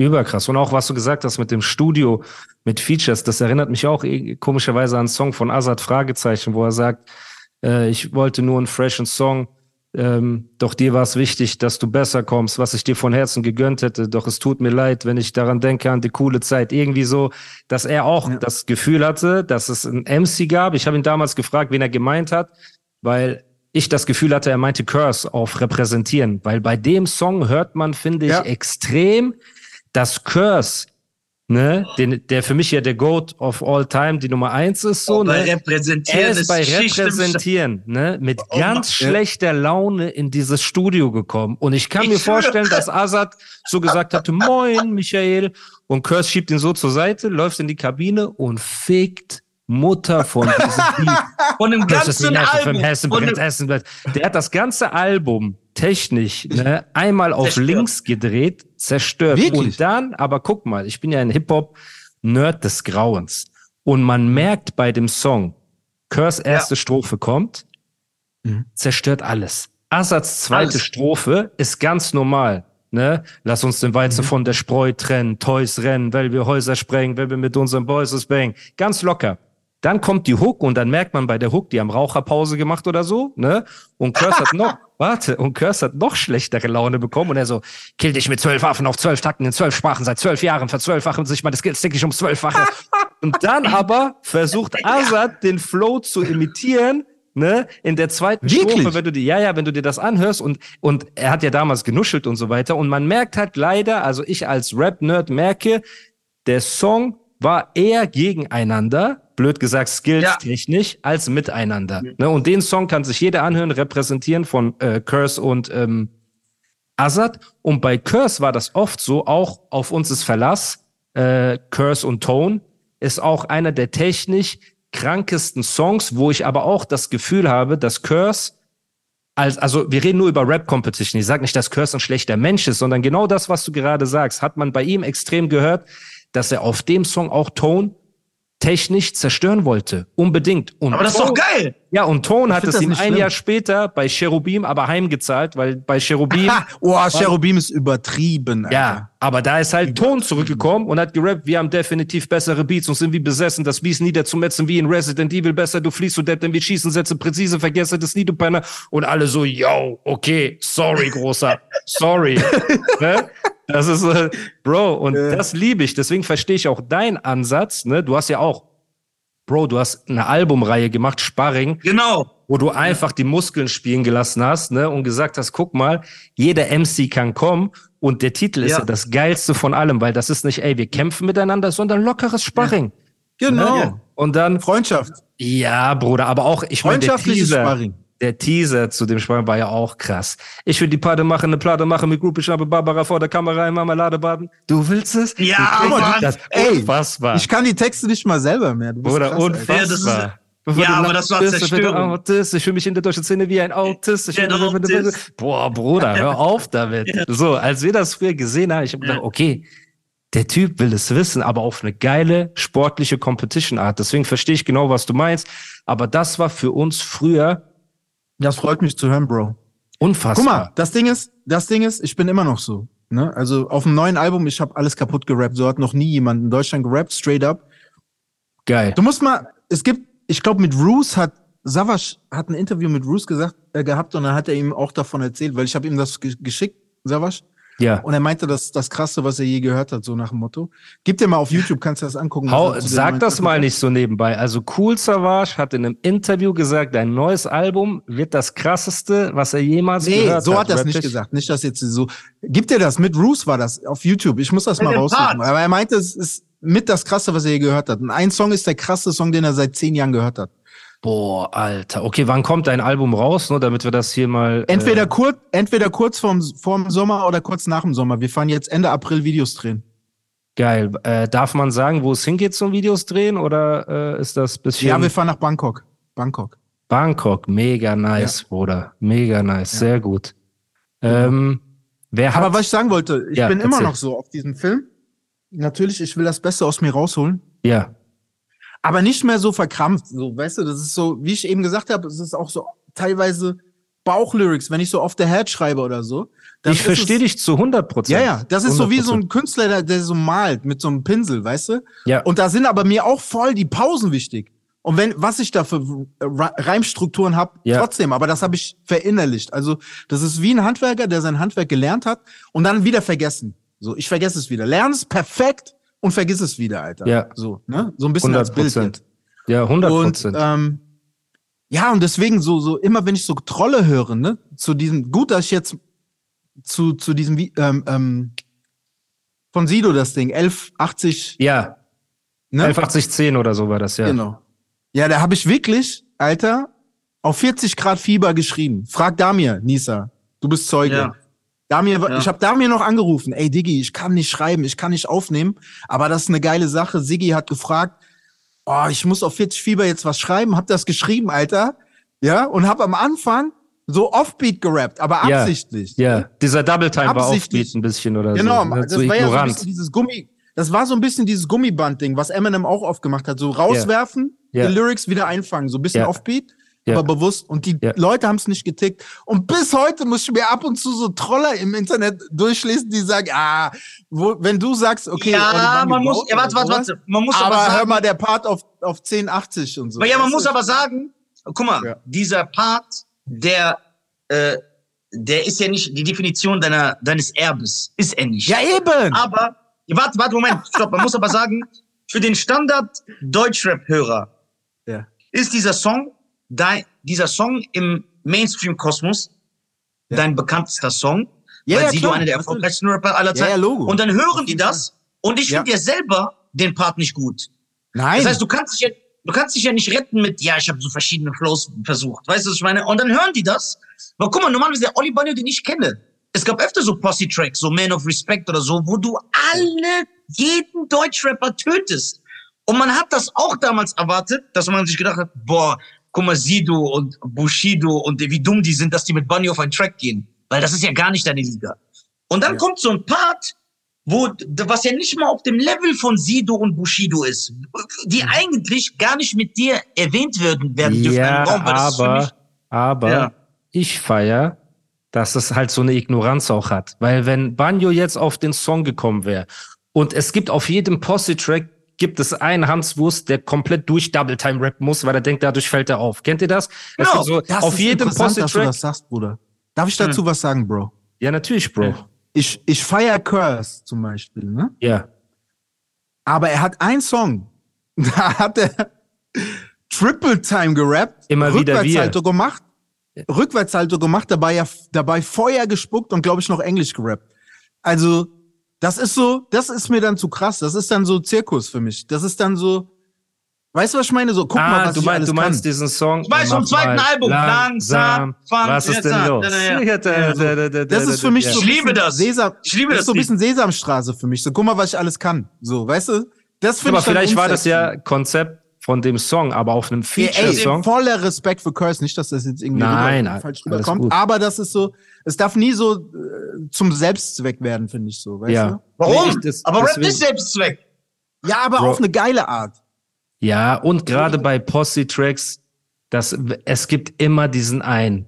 Überkrass. Und auch was du gesagt hast mit dem Studio, mit Features, das erinnert mich auch komischerweise an einen Song von Azad Fragezeichen, wo er sagt, äh, ich wollte nur einen freshen Song, ähm, doch dir war es wichtig, dass du besser kommst, was ich dir von Herzen gegönnt hätte. Doch es tut mir leid, wenn ich daran denke, an die coole Zeit. Irgendwie so, dass er auch ja. das Gefühl hatte, dass es ein MC gab. Ich habe ihn damals gefragt, wen er gemeint hat, weil ich das Gefühl hatte, er meinte Curse auf repräsentieren. Weil bei dem Song hört man, finde ich, ja. extrem, dass Curse ne, den, der für mich ja der Goat of all time, die Nummer eins ist so, oh, ne? Repräsentieren er ist bei Repräsentieren, ne, mit oh, ganz ja. schlechter Laune in dieses Studio gekommen. Und ich kann ich mir vorstellen, dass Azad so gesagt hatte, moin, Michael. Und Curse schiebt ihn so zur Seite, läuft in die Kabine und fickt Mutter von diesem Beat. Von dem ganzen Album. Hessen, von Hessen, der hat das ganze Album technisch ne, einmal auf zerstört. links gedreht, zerstört. Wirklich? Und dann, aber guck mal, ich bin ja ein Hip-Hop-Nerd des Grauens. Und man merkt bei dem Song, Curse erste ja. Strophe kommt, mhm. zerstört alles. Assads zweite alles. Strophe ist ganz normal. Ne? Lass uns den Weizen mhm. von der Spreu trennen, Toys rennen, weil wir Häuser sprengen, wenn wir mit unseren Boys bang. Ganz locker. Dann kommt die Hook und dann merkt man bei der Hook, die haben Raucherpause gemacht oder so, ne? Und Curse hat noch, warte, und Curse hat noch schlechtere Laune bekommen und er so, kill dich mit zwölf Waffen auf zwölf Takten in zwölf Sprachen seit zwölf Jahren, verzwölffachen sich meine Skills täglich um zwölffache. und dann aber versucht Azad den Flow zu imitieren, ne, in der zweiten Wirklich? Strophe, wenn du dir, ja, ja, wenn du dir das anhörst und, und er hat ja damals genuschelt und so weiter und man merkt halt leider, also ich als Rap-Nerd merke, der Song war eher gegeneinander, blöd gesagt, skills-technisch, ja. als miteinander. Ne? Und den Song kann sich jeder anhören, repräsentieren von äh, Curse und ähm, Azad. Und bei Curse war das oft so, auch auf uns ist Verlass, äh, Curse und Tone, ist auch einer der technisch krankesten Songs, wo ich aber auch das Gefühl habe, dass Curse als, also wir reden nur über Rap Competition. Ich sage nicht, dass Curse ein schlechter Mensch ist, sondern genau das, was du gerade sagst, hat man bei ihm extrem gehört, dass er auf dem Song auch Tone technisch zerstören wollte. Unbedingt. Und aber das Tone, ist doch geil! Ja, und Tone hat es ihm ein schlimm. Jahr später bei Cherubim aber heimgezahlt, weil bei Cherubim. oh, Cherubim ist übertrieben. Alter. Ja, aber da ist halt Tone zurückgekommen und hat gerappt, wir haben definitiv bessere Beats und sind wie besessen, das Beats niederzumetzen wie in Resident Evil besser, du fliehst so dead, denn wir schießen Sätze präzise, vergesse das nie, du Penner. Und alle so, yo, okay, sorry, großer, sorry. ne? Das ist, äh, Bro, und ja. das liebe ich. Deswegen verstehe ich auch deinen Ansatz. Ne? Du hast ja auch, Bro, du hast eine Albumreihe gemacht, Sparring. Genau. Wo du einfach die Muskeln spielen gelassen hast ne? und gesagt hast, guck mal, jeder MC kann kommen. Und der Titel ist ja, ja das geilste von allem, weil das ist nicht, ey, wir kämpfen miteinander, sondern lockeres Sparring. Ja. Genau. Ne? Und dann. Freundschaft. Ja, Bruder, aber auch, ich meine, der Teaser, Sparring der Teaser zu dem Spiel war ja auch krass. Ich will die Platte machen, eine Platte machen mit Group, ich habe Barbara vor der Kamera im Marmeladebaden. Du willst es? Ja, Mann. Das Ey, unfassbar. Ich kann die Texte nicht mal selber mehr. Oder krass, unfassbar. Ja, ja aber das war Zerstörung. Autist, ich fühle mich in der deutschen Szene wie ein Autist. Ich ja, Autist. Boah, Bruder, hör auf damit. Ja. So, als wir das früher gesehen haben, ich habe gedacht, okay, der Typ will es wissen, aber auf eine geile sportliche Competition-Art. Deswegen verstehe ich genau, was du meinst. Aber das war für uns früher das freut mich zu hören, Bro. Unfassbar. Guck mal, das Ding ist, das Ding ist, ich bin immer noch so. Ne? Also auf dem neuen Album, ich habe alles kaputt gerappt. So hat noch nie jemand in Deutschland gerappt, straight up. Geil. Du musst mal, es gibt, ich glaube, mit Roos hat Savas hat ein Interview mit Roos gesagt, äh, gehabt und dann hat er ihm auch davon erzählt, weil ich habe ihm das geschickt, Savas. Ja. Und er meinte, das ist das Krasse, was er je gehört hat, so nach dem Motto. Gib dir mal auf YouTube, kannst du das angucken. Hau, sag meinte. das mal nicht so nebenbei. Also Cool Savage hat in einem Interview gesagt, dein neues Album wird das krasseste, was er jemals Nee, gehört so hat. hat er es nicht gesagt. Nicht, dass jetzt so. Gib dir das. Mit Roos war das auf YouTube. Ich muss das Mit mal raussuchen. Aber er meinte, es ist mit das Krasse, was er je gehört hat. Und ein Song ist der krasse Song, den er seit zehn Jahren gehört hat. Boah, Alter. Okay, wann kommt dein Album raus, nur damit wir das hier mal. Entweder Äh, kurz, entweder kurz vorm, vorm Sommer oder kurz nach dem Sommer. Wir fahren jetzt Ende April Videos drehen. geil. Äh, darf man sagen, wo es hingeht zum Videos drehen oder äh, ist das bisschen. Ja, wir fahren nach Bangkok. Bangkok. Bangkok, mega nice, Bruder. Mega nice, sehr gut. Ähm, wer hat. Aber was ich sagen wollte, ich Ja, bin immer erzähl. noch so auf diesem Film. Natürlich, ich will das Beste aus mir rausholen. ja, aber nicht mehr so verkrampft. So, weißt du, das ist so, wie ich eben gesagt habe, es ist auch so teilweise Bauchlyrics, wenn ich so off the head schreibe oder so. ich verstehe dich zu 100 Prozent. Ja, ja, das ist so wie so ein Künstler, der, der so malt mit so einem Pinsel, weißt du? Ja. Und da sind aber mir auch voll die Pausen wichtig. Und wenn, was ich da für Re- Reimstrukturen habe, Ja. trotzdem, aber das habe ich verinnerlicht. Also, das ist wie ein Handwerker, der sein Handwerk gelernt hat und dann wieder vergessen. So, ich vergesse es wieder. Lern es perfekt und vergiss es wieder, Alter. Ja. So, ne? So ein bisschen als 100 Bild Prozent. jetzt. Ja, 100 Und Prozent. ähm, ja, und deswegen so, so immer wenn ich so Trolle höre, ne, zu diesem, gut, dass ich jetzt zu, zu diesem, ähm, ähm, von Sido das Ding, 1180, ja, ne? 118010 oder so war das, ja. Genau. Ja, da habe ich wirklich, Alter, auf 40 Grad Fieber geschrieben. Frag Damir, Nisa, du bist Zeuge. Ja. Damir, Ja. ich habe Damir noch angerufen. Ey, Diggi, ich kann nicht schreiben, ich kann nicht aufnehmen, aber das ist eine geile Sache. Siggi hat gefragt, oh, ich muss auf 40 Fieber jetzt was schreiben, hab das geschrieben, Alter. Ja, und hab am Anfang so Offbeat gerappt, aber Ja. absichtlich. Ja, dieser Double Time war Absichtlich. Offbeat ein bisschen oder Genau, so. ne? das so war ja so ein ignorant. bisschen dieses Gummi, das war so ein bisschen dieses Gummiband-Ding, was Eminem auch oft gemacht hat. So rauswerfen, Ja. die Lyrics wieder einfangen, so ein bisschen. Offbeat, Ja. aber bewusst. Und die Ja. Leute haben es nicht getickt. Und bis heute muss ich mir ab und zu so Troller im Internet durchlesen, die sagen, ah, wo, wenn du sagst, okay, oh, ja, waren man muss, ja, warte, warte, warte. Man muss aber, Aber hör sagen, mal, der Part auf, auf 1080 und so. ja, man muss aber sagen, guck mal, Ja. dieser Part, der, äh, der ist ja nicht die Definition deiner, deines Erbes. Ist er nicht. Ja, eben! Aber, warte, warte, Moment, stopp. Man muss aber sagen, für den Standard-Deutschrap-Hörer Ja. ist dieser Song, dein, dieser Song im Mainstream-Kosmos Ja. dein bekanntester Song, Ja, weil ja, Sido einer der erfolgreichsten Rapper aller Zeiten. ja. Und dann hören die das und ich finde ja selber den Part nicht gut. Nein. Das heißt, du kannst dich ja, du kannst dich ja nicht retten mit, ja, ich habe so verschiedene Flows versucht. Weißt du, was ich meine? Und dann hören die das. Aber guck mal, normalerweise der Oli Banyo, den ich kenne. Es gab öfter so Posse-Tracks, so Man of Respect oder so, wo du alle, jeden Deutschrapper tötest. Und man hat das auch damals erwartet, dass man sich gedacht hat, boah, guck mal, Sido und Bushido und wie dumm die sind, dass die mit Banyo auf einen Track gehen. Weil das ist ja gar nicht deine Liga. Und dann Ja. kommt so ein Part, wo, was ja nicht mal auf dem Level von Sido und Bushido ist, die eigentlich gar nicht mit dir erwähnt werden, werden dürfen Ja, Raum, für mich, aber, aber Ja. ich feier, dass es halt so eine Ignoranz auch hat. Weil wenn Banjo jetzt auf den Song gekommen wäre und es gibt auf jedem Posse-Track gibt es einen Hans Wurst, der komplett durch Double Time rappen muss, weil er denkt, dadurch fällt er auf. Kennt ihr das? Genau, so das auf ist jedem interessant, dass du Posse-Track. das sagst, Bruder. Darf ich dazu was sagen, Bro? Ja, natürlich, Bro. Ja. Ich, ich feier Curse zum Beispiel, ne? Ja. Aber er hat einen Song, da hat er Triple Time gerappt, Immer wieder wir. Rückwärtssalto gemacht, Rückwärtssalto gemacht, dabei ja dabei Feuer gespuckt und glaube ich noch Englisch gerappt. Also das ist so, das ist mir dann zu krass. Das ist dann so Zirkus für mich. Das ist dann so, weißt du was ich meine? So guck mal, ah, was du, ich mein, alles du meinst kann. diesen Song. Ich weiß, vom zweiten mal Album. Langsam, fang Was ist denn los? Das ist für mich Ja. so Ich ein liebe bisschen das. Sesam, Ich liebe das das ist so ein bisschen Sesamstraße für mich. So guck mal, was ich alles kann. So, weißt du? Das finde Aber ich dann vielleicht war das ja Konzept von dem Song, aber auf einem Ey, ey, Feature-Song. voller Respekt für Curse, nicht, dass das jetzt irgendwie Nein, rüber, alles falsch gut. rüberkommt, aber das ist so, es darf nie so äh, zum Selbstzweck werden, finde ich so, weißt Ja. du? Warum? Nee, das- aber Rap ist Selbstzweck. Ja, aber Bro. auf eine geile Art. Ja, und gerade bei Posse-Tracks, das, es gibt immer diesen einen.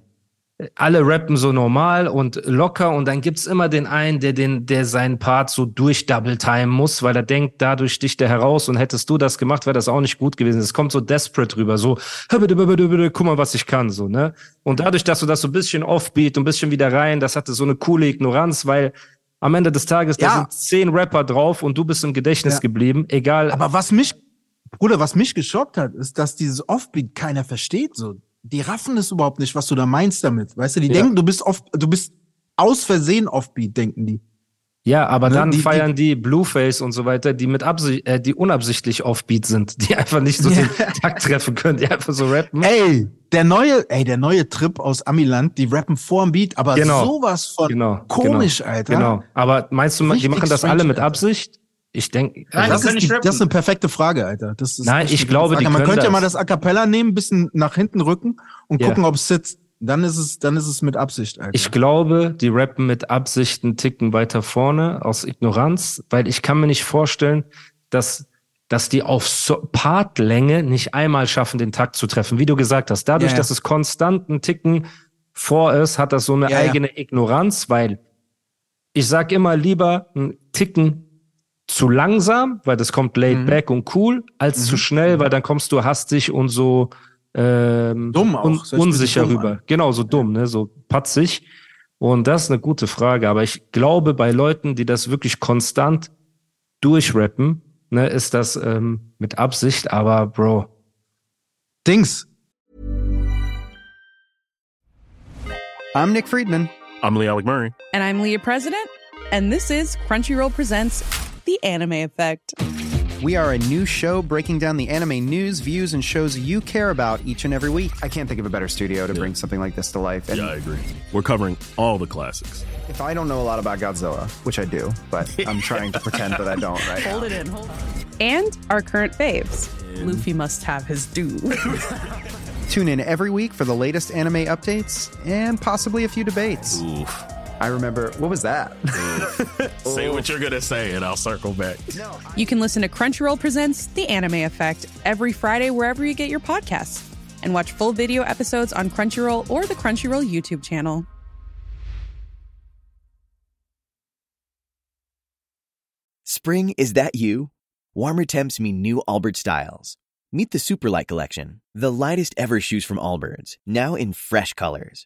Alle rappen so normal und locker und dann gibt's immer den einen, der den, der seinen Part so durch Double Time muss, weil er denkt, dadurch sticht er heraus und hättest du das gemacht, wäre das auch nicht gut gewesen. Es kommt so desperate rüber, so, "Hör bitte, bitte, bitte, bitte, guck mal, was ich kann, so, ne? Und dadurch, dass du das so ein bisschen offbeat und ein bisschen wieder rein, das hatte so eine coole Ignoranz, weil am Ende des Tages, da Ja. sind zehn Rapper drauf und du bist im Gedächtnis Ja. geblieben, egal. Aber was mich, Bruder, was mich geschockt hat, ist, dass dieses Offbeat keiner versteht. So, die raffen es überhaupt nicht, was du da meinst damit. Weißt du, die Ja. denken, du bist off, du bist aus Versehen Offbeat, denken die. ja, aber Ne, dann die- die- feiern die, Blueface und so weiter, die mit Absicht, äh, die unabsichtlich offbeat sind, die einfach nicht so den Takt treffen können, die einfach so rappen. Ey, der neue, ey, der neue Trip aus Amiland, die rappen vorm Beat, aber Genau. sowas von Genau. komisch, genau, Alter. Genau. Aber meinst du, die Richtig machen das alle mit. Absicht? Ich denke, Nein, Das können ist, die, das ist eine perfekte Frage, Alter. Das ist Nein, ich glaube, die. Man könnte ja mal das. das A Cappella nehmen, ein bisschen nach hinten rücken und Ja. gucken, ob es sitzt. Dann ist es, dann ist es mit Absicht, Alter. Ich glaube, die rappen mit Absicht einen Ticken weiter vorne aus Ignoranz, weil ich kann mir nicht vorstellen, dass, dass die auf so Partlänge nicht einmal schaffen, den Takt zu treffen. Wie du gesagt hast, dadurch, ja. dass es konstant einen Ticken vor ist, hat das so eine ja. eigene Ignoranz, weil ich sag immer lieber einen Ticken zu langsam, weil das kommt laid Mhm. back und cool, als zu schnell, weil dann kommst du hastig und so ähm, Dumm auch, un unsicher dumm rüber. Genau, so dumm, ne, so patzig. Und das ist eine gute Frage. Aber ich glaube, bei Leuten, die das wirklich konstant durchrappen, ne, ist das ähm, mit Absicht. Aber Bro, Dings. I'm Nick Friedman. I'm Lee Alec Murray. And I'm Leah President, and this is Crunchyroll Presents The Anime Effect. We are a new show breaking down the anime news, views, and shows you care about each and every week. I can't think of a better studio to bring something like this to life. And Yeah, I agree. We're covering all the classics. if I don't know a lot about Godzilla, which I do, but I'm trying to pretend that I don't right Hold now. it in, hold. And our current faves. Luffy must have his due. Tune in every week for the latest anime updates and possibly a few debates. Oof. I remember, what was that? Say what you're gonna say, and I'll circle back. you can listen to Crunchyroll Presents The Anime Effect every Friday wherever you get your podcasts. And watch full video episodes on Crunchyroll or the Crunchyroll YouTube channel. Spring, is that you? Warmer temps mean new Allbirds styles. Meet the Superlight Collection, the lightest ever shoes from Allbirds, now in fresh colors.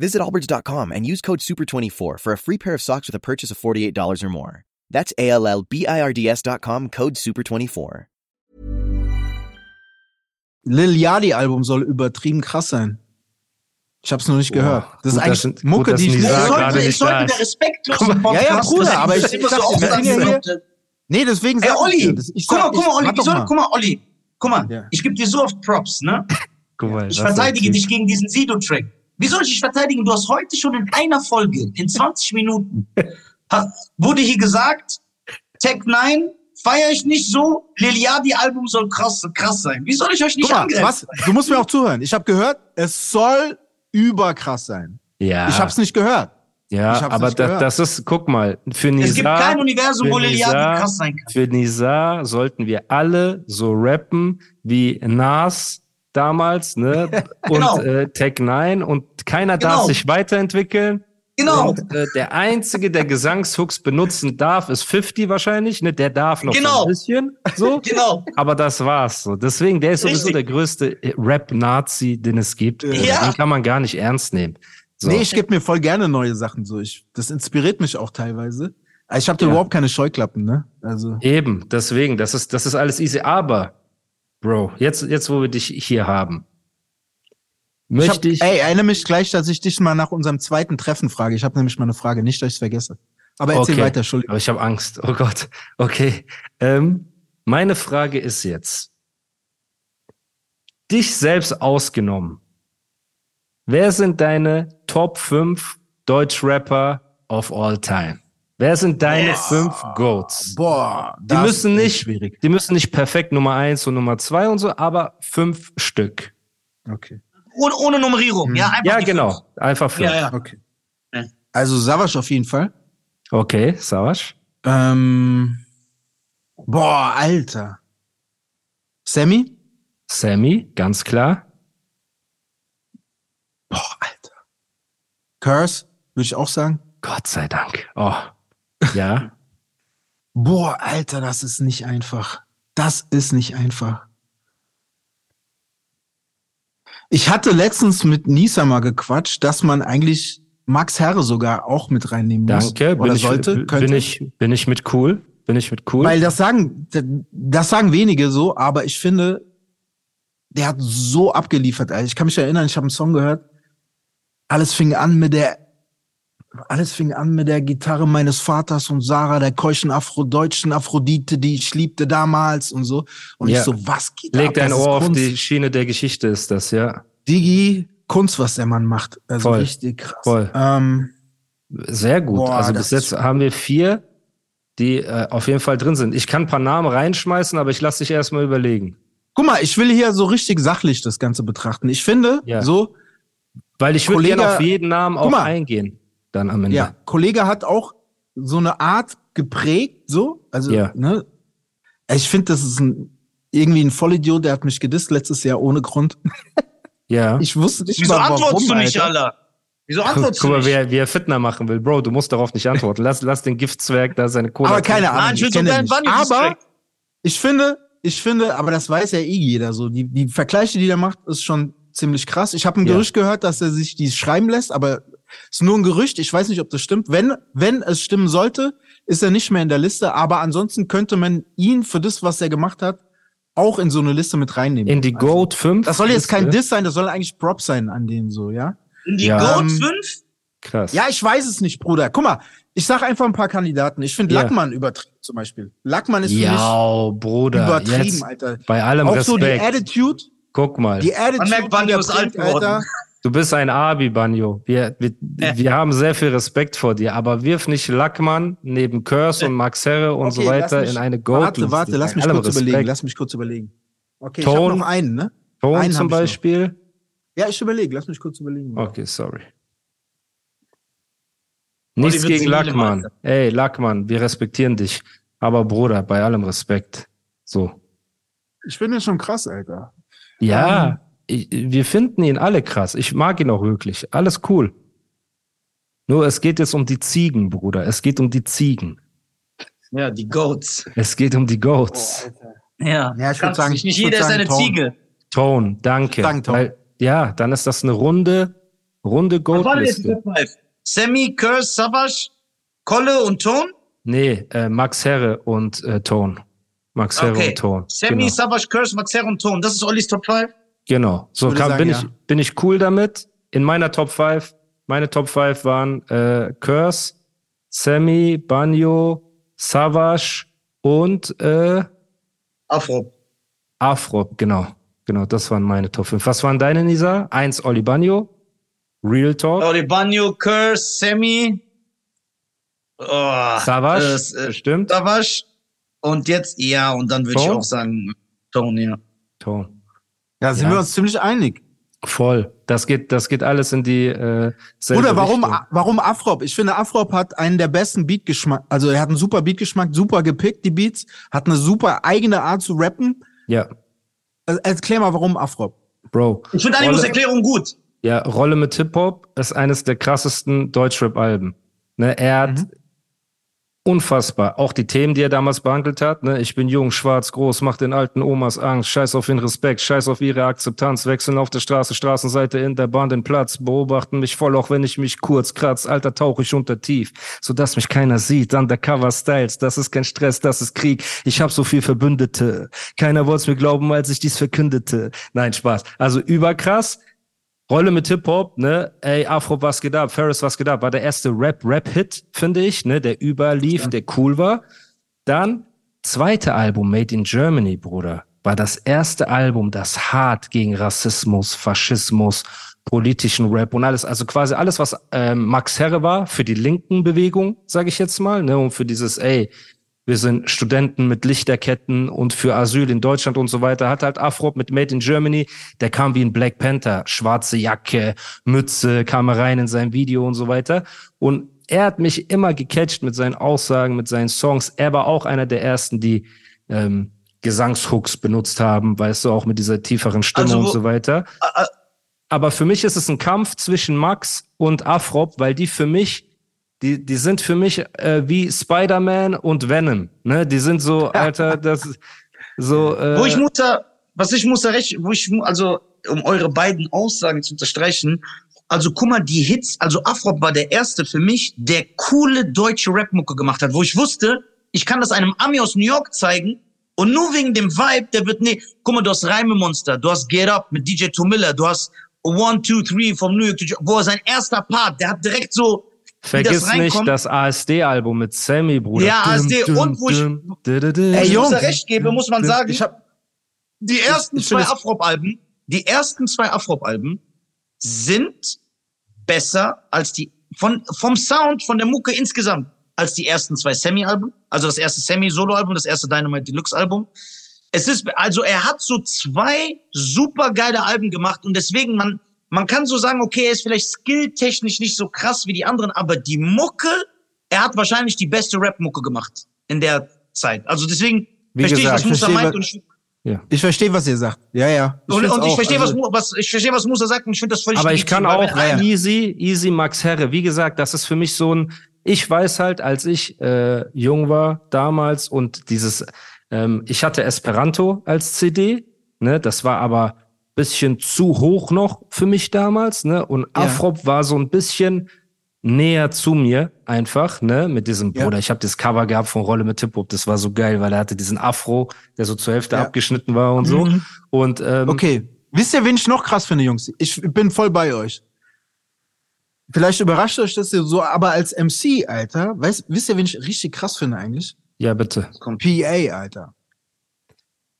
Visit allbirds.com and use code SUPER24 for a free pair of socks with a purchase of $48 or more. That's A L L B I R D S.com code SUPER24. Lil Yachty Album soll übertrieben krass sein. Ich hab's noch nicht gehört. Das ist gut, eigentlich dass- Mucke, gut, die ich gerade sollte, es sollte der ist. respektlose ja, ja, Bruder, das aber ich- ist ich so sag dir, oft wir sind ja hier- sagen. Nee, deswegen Ey, sag ich Olli, dir das. Ich guck mal, sag- guck mal, ich- Olli, guck mal, Olli, guck mal, ich gebe dir so oft Props, ne? guck mal. Ich das ist verteidige dich gegen diesen Sido-Track. Wie soll ich dich verteidigen? Du hast heute schon in einer Folge, in 20 Minuten, wurde hier gesagt, Tech 9 feiere ich nicht so, Liliadi Album soll krass, krass sein. Wie soll ich euch nicht Guck mal, was? Du musst mir auch zuhören. Ich habe gehört, es soll überkrass sein. Ja, Ich hab's nicht gehört. ja aber nicht da, gehört. das ist, guck mal, für Nisa. Es gibt kein Universum, wo für Liliadi krass sein kann. Für Nisa sollten wir alle so rappen wie Nas damals, ne? Und Genau. äh, Tech 9 und keiner darf Genau. sich weiterentwickeln. Genau. Und, äh, der einzige, der Gesangshooks benutzen darf, ist 50 wahrscheinlich, ne? Der darf noch so Genau. ein bisschen, so. Genau. Aber das war's so. Deswegen, der ist sowieso Richtig. der größte Rap-Nazi, den es gibt. Ja. Den kann man gar nicht ernst nehmen. So. Nee, ich gebe mir voll gerne neue Sachen so. Ich, das inspiriert mich auch teilweise. Ich habe da Ja. überhaupt keine Scheuklappen, ne? Also. Eben, deswegen, das ist, das ist alles easy. Aber, Bro, jetzt, jetzt, wo wir dich hier haben, Ich hab, möchte ich. ey, erinnere mich gleich, dass ich dich mal nach unserem zweiten Treffen frage. Ich habe nämlich mal eine Frage, nicht, dass ich es vergesse. Aber erzähl Okay. weiter, Entschuldigung. aber ich habe Angst. Oh Gott. Okay. Ähm, meine Frage ist jetzt: Dich selbst ausgenommen. Wer sind deine Top 5 Deutsch-Rapper of all time? Wer sind deine fünf Goats? Boah, Die müssen ist nicht, schwierig. die müssen nicht perfekt Nummer eins und Nummer zwei und so, aber fünf Stück. Okay. Ohne, ohne Nummerierung, ja? Einfach Ja, genau. fünf. Einfach fünf. Ja, ja. Okay. Also Savas auf jeden Fall. Okay, Savasch. Ähm, Boah, Alter. Sammy? Sammy, ganz klar. Boah, Alter. Curse, würde ich auch sagen. Gott sei Dank. Oh. Ja. Boah, Alter, das ist nicht einfach. Das ist nicht einfach. Ich hatte letztens mit Nisa mal gequatscht, dass man eigentlich Max Herre sogar auch mit reinnehmen muss. Danke. Oder Bin ich, sollte, bin ich, bin ich mit cool? Bin ich mit cool? Weil das sagen, das sagen wenige so, aber ich finde, der hat so abgeliefert. Ich kann mich erinnern, ich habe einen Song gehört. Alles fing an mit der, alles fing an mit der Gitarre meines Vaters und Sarah, der keuschen Afrodeutschen Aphrodite, die ich liebte damals und so. Und Ja. ich so, was geht Leg ab? dein Ohr auf die Schiene der Geschichte, ist das, ja. Digi, Kunst, was der Mann macht. Also Voll. richtig krass. Voll. Ähm, Sehr gut. Boah, also bis jetzt haben wir vier, die äh, auf jeden Fall drin sind. Ich kann ein paar Namen reinschmeißen, aber ich lasse dich erstmal überlegen. guck mal, ich will hier so richtig sachlich das Ganze betrachten. Ich finde, Ja. so, Weil ich würde gerne auf jeden Namen auch mal. eingehen. Dann am Ende. Ja, Kollege hat auch so eine Art geprägt, so. Also, Ja. ne? Ich finde, das ist ein, irgendwie ein Vollidiot, der hat mich gedisst letztes Jahr ohne Grund. Ja. Ich wusste nicht Wieso mal, warum, antwortest du nicht, Alter. Alter? Wieso Guck, antwortest guck du mal, nicht? wer, wie er Fitner machen will. Bro, du musst darauf nicht antworten. Lass, lass den Giftzwerg da seine Cola. Aber keine Ahnung. Nein, ich will ich so Aber ich finde, ich finde, aber das weiß ja eh jeder so. Die, die Vergleiche, die er macht, ist schon ziemlich krass. Ich habe ein Ja. Gerücht gehört, dass er sich die schreiben lässt, aber ist nur ein Gerücht. Ich weiß nicht, ob das stimmt. Wenn, wenn es stimmen sollte, ist er nicht mehr in der Liste. Aber ansonsten könnte man ihn für das, was er gemacht hat, auch in so eine Liste mit reinnehmen. In die Also, Goat 5. Das soll jetzt kein. Diss sein, das soll eigentlich Prop sein an denen so, ja? In die Ja. Goat Ähm, 5? Krass. Ja, ich weiß es nicht, Bruder. Guck mal, ich sag einfach ein paar Kandidaten. Ich finde Ja. Lackmann übertrieben zum Beispiel. Lackmann ist für mich Ja, Bruder. übertrieben, jetzt, Alter. Bei allem Auch so die Respekt. Attitude, Guck mal. die Attitude, Man merkt, Banjo die der ist alt geworden. Alter. Du bist ein Abi, Banjo. Wir, wir, Äh. wir haben sehr viel Respekt vor dir, aber wirf nicht Lackmann neben Curse und Max Herre und so Okay, weiter lass mich- in eine goat Warte, warte, lass mich kurz überlegen, lass mich kurz überlegen. Okay, ich hab Ton. noch einen, ne? Ton einen zum ich. Beispiel. Ja, ich überlege, lass mich kurz überlegen. Okay, sorry. Olli Nichts gegen Lackmann. Ey, Lackmann, wir respektieren dich. Aber Bruder, bei allem Respekt. So. Ich finde den schon krass, Alter. Ja, ich, wir finden ihn alle krass. Ich mag ihn auch wirklich. Alles cool. Nur es geht jetzt um die Ziegen, Bruder. Es geht um die Ziegen. Ja, die Goats. Es geht um die Goats. Ja, Ja, ich würd Kannst sagen- nicht, jeder ist eine Tone. Ziege. Tone, danke. Dank, Tone. Weil, ja, dann ist das eine runde, runde Goat-Liste. Top 5? Sammy, Curse, Savage, Kolle und Ton? Nee, äh, Max Herre und äh, Tone. Max Herre Okay. und Tone. Sammy, Genau. Savage, Curse, Maxer und Ton. Das ist Ollis Top 5? Genau. So kam, sagen, bin, ja. ich, bin ich cool damit. In meiner Top 5, meine Top 5 waren äh, Curse, Sammy, Banjo, Savage und äh, Afro. Afro, genau. Genau, das waren meine Top 5. Was waren deine, Nisa? Eins Oli Banjo, Real Talk, Oli Banyo, Curse, Sammy, oh, Savage, äh, bestimmt, Savage. Und jetzt, ja, und dann würde ich auch sagen, Ton, ja. Tone. Ja, sind Ja. wir uns ziemlich einig. Voll. Das geht, das geht alles in die äh, selbe Bruder, warum, Richtung. warum Afrop? Ich finde, Afrop hat einen der besten Beatgeschmack. Also er hat einen super Beatgeschmack, super gepickt, die Beats, hat eine super eigene Art zu rappen. Ja, Also, erklär mal, warum Afrop. Bro. Ich finde Animus Rolle- Erklärung gut. Ja, Rolle mit Hip-Hop ist eines der krassesten Deutschrap-Alben. Ne, er hat unfassbar, auch die Themen, die er damals behandelt hat, ne, ich bin jung, schwarz, groß, mach den alten Omas Angst, scheiß auf den Respekt, scheiß auf ihre Akzeptanz, wechseln auf der Straße, Straßenseite in der Bahn den Platz, beobachten mich voll, auch wenn ich mich kurz kratz, alter tauch ich unter tief, sodass mich keiner sieht, Undercover Styles, das ist kein Stress, das ist Krieg, ich hab so viel Verbündete, keiner wollte mir glauben, als ich dies verkündete, nein, Spaß, also überkrass, Rolle mit Hip-Hop, ne? Ey, Afro, was geht ab? Ferris, was geht ab? War der erste Rap-Rap-Hit, finde ich, ne? Der überlief, der cool war. Dann, zweite Album, Made in Germany, Bruder, war das erste Album, das hart gegen Rassismus, Faschismus, politischen Rap und alles, also quasi alles, was ähm, Max Herre war für die linken Bewegung, sage ich jetzt mal, ne? Und für dieses, ey, wir sind Studenten mit Lichterketten und für Asyl in Deutschland und so weiter. Hat halt Afro mit Made in Germany, der kam wie ein Black Panther, schwarze Jacke, Mütze, kam rein in sein Video und so weiter. Und er hat mich immer gecatcht mit seinen Aussagen, mit seinen Songs. Er war auch einer der ersten, die ähm, Gesangshooks benutzt haben, weißt du, auch mit dieser tieferen Stimme Also, und so weiter. Aber für mich ist es ein Kampf zwischen Max und Afrop, weil die für mich, die, die sind für mich äh, wie Spider-Man und Venom. Ne? Die sind so, Alter, das so. Äh, Wo ich muss da, was ich muss da recht, wo ich, also, um eure beiden Aussagen zu unterstreichen, also guck mal, die Hits, also Afrop war der erste für mich, der coole deutsche Rap-Mucke gemacht hat, wo ich wusste, ich kann das einem Ami aus New York zeigen und nur wegen dem Vibe, der wird, nee, guck mal, du hast Reimemonster, du hast Get Up mit DJ Tomilla, du hast One, Two, Three vom New York, wo er sein erster Part, der hat direkt so, wie das Vergiss nicht das ASD-Album mit Sammy, Bruder. Ja, ASD, und wo ich- dü-dü-dü. Ey, Ey, Jungs, recht gebe, muss man sagen, Ich hab, die ersten ich find zwei Afrop-Alben, die ersten zwei Afrop-Alben sind besser als die, von, vom Sound, von der Mucke insgesamt, als die ersten zwei Sammy-Alben. Also das erste Sammy-Solo-Album, das erste Dynamite Deluxe-Album. Es ist, also er hat so zwei super geile Alben gemacht und deswegen, man, man kann so sagen, okay, er ist vielleicht skilltechnisch nicht so krass wie die anderen, aber die Mucke, er hat wahrscheinlich die beste Rap-Mucke gemacht in der Zeit. Also deswegen Wie verstehe ich, gesagt, was Musa verstehe, meint was- und ich, ich verstehe, was ihr sagt. Ja, ja. und, find's und ich verstehe, Also, was, was, ich verstehe, was Musa sagt und ich finde das völlig Aber ich kann auch einer- easy, easy Max Herre. Wie gesagt, das ist für mich so ein, ich weiß halt, als ich äh, jung war damals und dieses, ähm, ich hatte Esperanto als CD, ne, das war aber bisschen zu hoch noch für mich damals, ne, und Ja. Afrop war so ein bisschen näher zu mir einfach, ne, mit diesem Ja. Bruder. Ich habe das Cover gehabt von Rolle mit Hip Hop, das war so geil, weil er hatte diesen Afro, der so zur Hälfte Ja. abgeschnitten war und so. Mhm. Und ähm, Okay. Wisst ihr, wen ich noch krass finde, Jungs? Ich bin voll bei euch. Vielleicht überrascht euch das so, aber als MC, Alter, weißt, wisst ihr, wen ich richtig krass finde eigentlich? ja bitte. PA, Alter.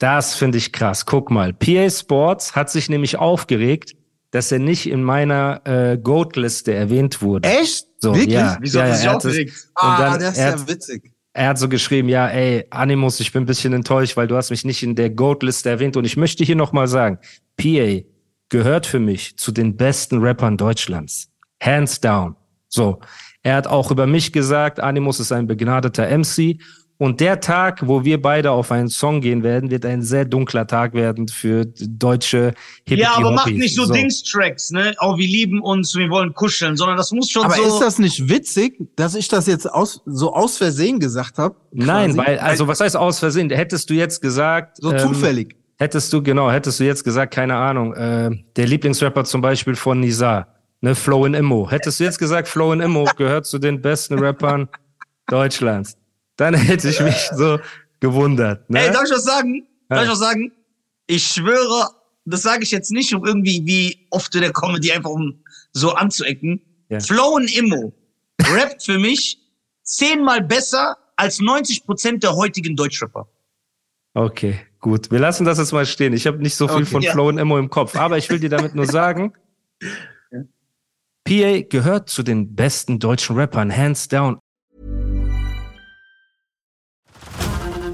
Das finde ich krass. Guck mal, PA Sports hat sich nämlich aufgeregt, dass er nicht in meiner äh, Goat-Liste erwähnt wurde. Echt? So, Wirklich? ja, Wieso ja, hat er sich er aufgeregt? Und Ah, dann, das ist ja witzig. er hat so geschrieben, ja, ey, Animus, ich bin ein bisschen enttäuscht, weil du hast mich nicht in der Goat-Liste erwähnt. Und ich möchte hier nochmal sagen, PA gehört für mich zu den besten Rappern Deutschlands. Hands down. So. Er hat auch über mich gesagt, Animus ist ein begnadeter MC. Und der Tag, wo wir beide auf einen Song gehen werden, wird ein sehr dunkler Tag werden für deutsche Hippie Ja, aber macht nicht so, Dings-Tracks, ne? Oh, wir lieben uns, wir wollen kuscheln, sondern das muss schon Aber so. ist das nicht witzig, dass ich das jetzt aus, so aus Versehen gesagt habe? Nein, weil, also was heißt aus Versehen? Hättest du jetzt gesagt. So ähm, zufällig. Hättest du, genau, hättest du jetzt gesagt, keine Ahnung, äh, der Lieblingsrapper zum Beispiel von Nizar, ne, Flow in Immo. Hättest du jetzt gesagt, Flow in Immo gehört zu den besten Rappern Deutschlands, dann hätte ich mich so gewundert. Ne? Ey, darf ich was sagen? Darf Ja. ich was sagen? Ich schwöre, das sage ich jetzt nicht, um irgendwie wie oft in der Comedy einfach um so anzuecken. Ja. Flow und Immo rappt für mich zehnmal besser als 90 Prozent der heutigen Deutschrapper. Okay, gut. Wir lassen das jetzt mal stehen. Ich habe nicht so viel Okay. von Ja. Flow und Immo im Kopf, aber ich will dir damit nur sagen, PA gehört zu den besten deutschen Rappern, hands down.